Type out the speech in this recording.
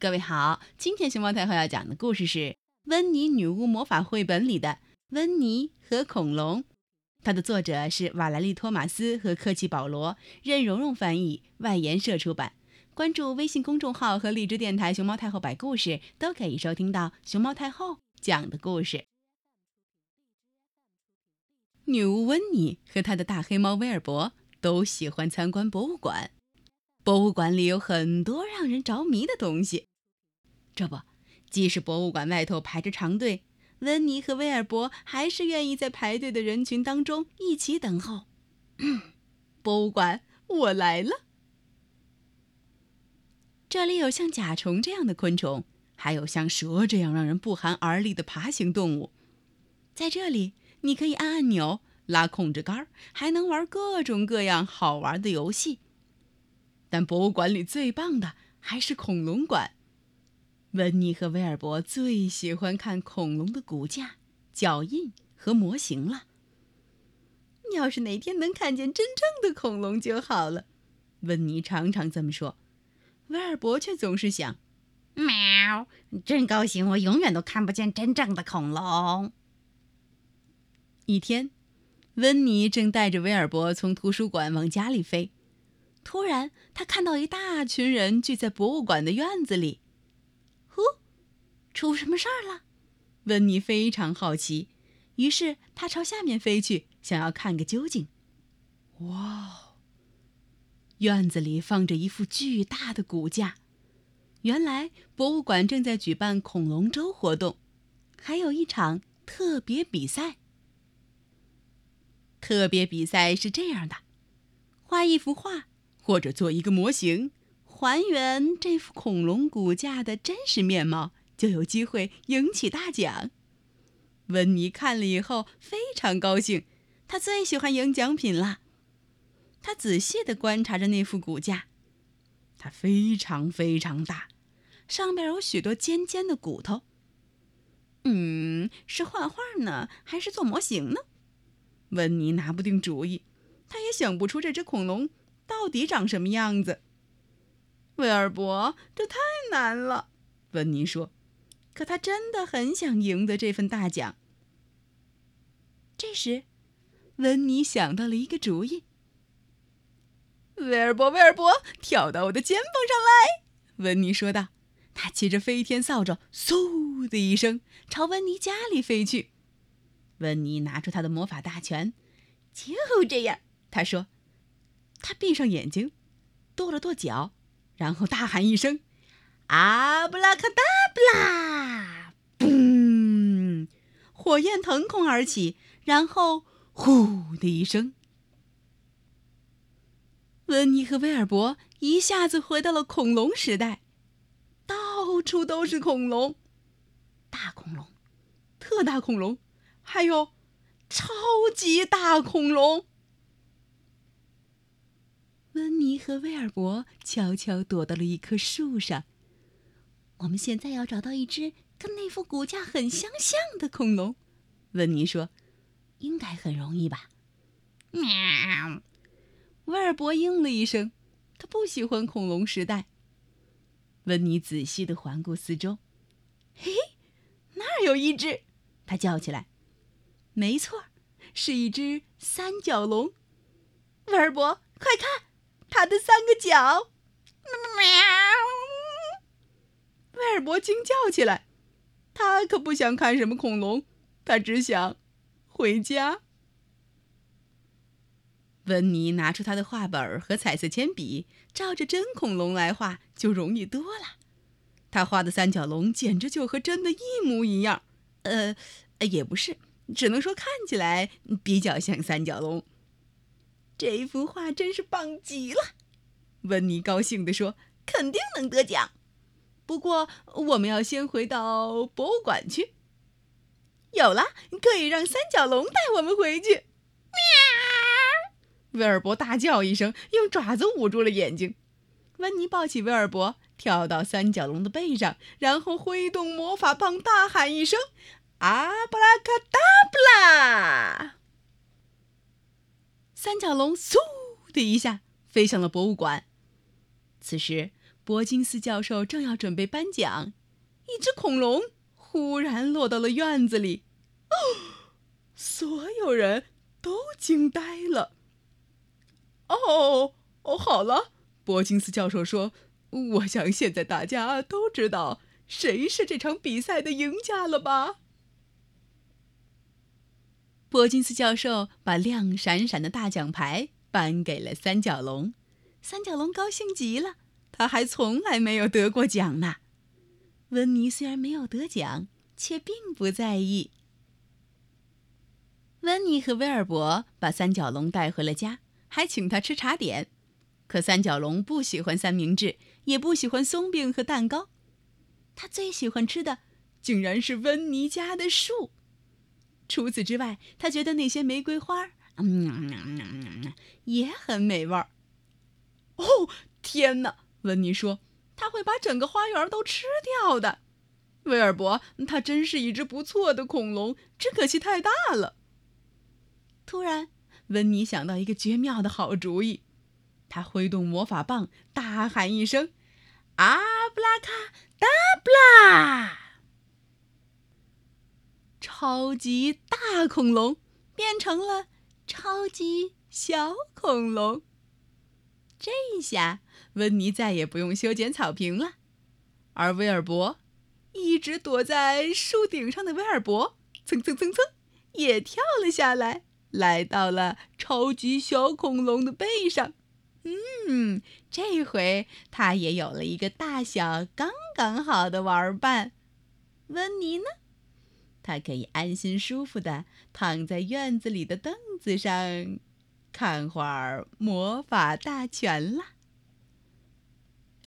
各位好，今天熊猫太后要讲的故事是《温妮女巫魔法绘本》里的《温妮和恐龙》，它的作者是瓦莱丽·托马斯和科奇·保罗，任蓉蓉翻译，外研社出版。关注微信公众号和荔枝电台“熊猫太后摆故事”，都可以收听到熊猫太后讲的故事。女巫温妮和她的大黑猫威尔伯都喜欢参观博物馆。博物馆里有很多让人着迷的东西，这不，即使博物馆外头排着长队，温妮和威尔伯还是愿意在排队的人群当中一起等候。博物馆，我来了！这里有像甲虫这样的昆虫，还有像蛇这样让人不寒而栗的爬行动物。在这里，你可以按按钮、拉控制杆，还能玩各种各样好玩的游戏。但博物馆里最棒的还是恐龙馆。温妮和威尔伯最喜欢看恐龙的骨架、脚印和模型了。要是哪天能看见真正的恐龙就好了，温妮常常这么说。威尔伯却总是想：“喵，真高兴，我永远都看不见真正的恐龙。”一天，温妮正带着威尔伯从图书馆往家里飞。突然，他看到一大群人聚在博物馆的院子里。出什么事儿了？温妮非常好奇，于是他朝下面飞去，想要看个究竟。哇！院子里放着一副巨大的骨架，原来博物馆正在举办恐龙周活动，还有一场特别比赛。特别比赛是这样的：画一幅画。或者做一个模型，还原这副恐龙骨架的真实面貌，就有机会赢取大奖。温妮看了以后非常高兴，他最喜欢赢奖品了。他仔细地观察着那副骨架，它非常非常大，上面有许多尖尖的骨头。嗯，是画画呢，还是做模型呢？温妮拿不定主意，他也想不出这只恐龙。到底长什么样子？威尔伯，这太难了。温妮说：“可他真的很想赢得这份大奖。”这时，温妮想到了一个主意。威尔伯，威尔伯，跳到我的肩膀上来！”温妮说道。他骑着飞天扫帚，嗖的一声朝温妮家里飞去。温妮拿出他的魔法大拳，就这样，他说。他闭上眼睛，跺了跺脚，然后大喊一声：“阿布拉卡达布拉！”嘣，火焰腾空而起，然后“呼”的一声，温妮和威尔伯一下子回到了恐龙时代，到处都是恐龙，大恐龙、特大恐龙，还有超级大恐龙。温妮和威尔伯悄悄躲到了一棵树上。我们现在要找到一只跟那副骨架很相像的恐龙。温妮说：“应该很容易吧？”喵。威尔伯应了一声。他不喜欢恐龙时代。温妮仔细的环顾四周。嘿，那儿有一只！他叫起来。没错，是一只三角龙。威尔伯，快看！它的三个角，喵！威尔伯惊叫起来。他可不想看什么恐龙，他只想回家。温妮拿出他的画本和彩色铅笔，照着真恐龙来画就容易多了。他画的三角龙简直就和真的一模一样。呃，也不是，只能说看起来比较像三角龙。这幅画真是棒极了，温妮高兴地说：“肯定能得奖。不过我们要先回到博物馆去。有了，可以让三角龙带我们回去。”喵！威尔伯大叫一声，用爪子捂住了眼睛。温妮抱起威尔伯，跳到三角龙的背上，然后挥动魔法棒，大喊一声：“阿布拉卡达布拉！”三角龙嗖的一下飞向了博物馆。此时，伯金斯教授正要准备颁奖，一只恐龙忽然落到了院子里。哦，所有人都惊呆了。哦哦，好了，伯金斯教授说：“我想现在大家都知道谁是这场比赛的赢家了吧？”伯金斯教授把亮闪闪的大奖牌颁给了三角龙，三角龙高兴极了。他还从来没有得过奖呢。温妮虽然没有得奖，却并不在意。温妮和威尔伯把三角龙带回了家，还请他吃茶点。可三角龙不喜欢三明治，也不喜欢松饼和蛋糕。他最喜欢吃的，竟然是温妮家的树。除此之外，他觉得那些玫瑰花，嗯，也很美味儿。哦，天哪！温妮说：“他会把整个花园都吃掉的。”威尔伯，他真是一只不错的恐龙，只可惜太大了。突然，温妮想到一个绝妙的好主意，他挥动魔法棒，大喊一声：“阿布拉卡达布拉！”超级大恐龙变成了超级小恐龙。这下，温妮再也不用修剪草坪了，而威尔伯，一直躲在树顶上的威尔伯，蹭蹭蹭蹭，也跳了下来，来到了超级小恐龙的背上。嗯，这回他也有了一个大小刚刚好的玩伴。温妮呢？他可以安心舒服的躺在院子里的凳子上。看会儿魔法大全了。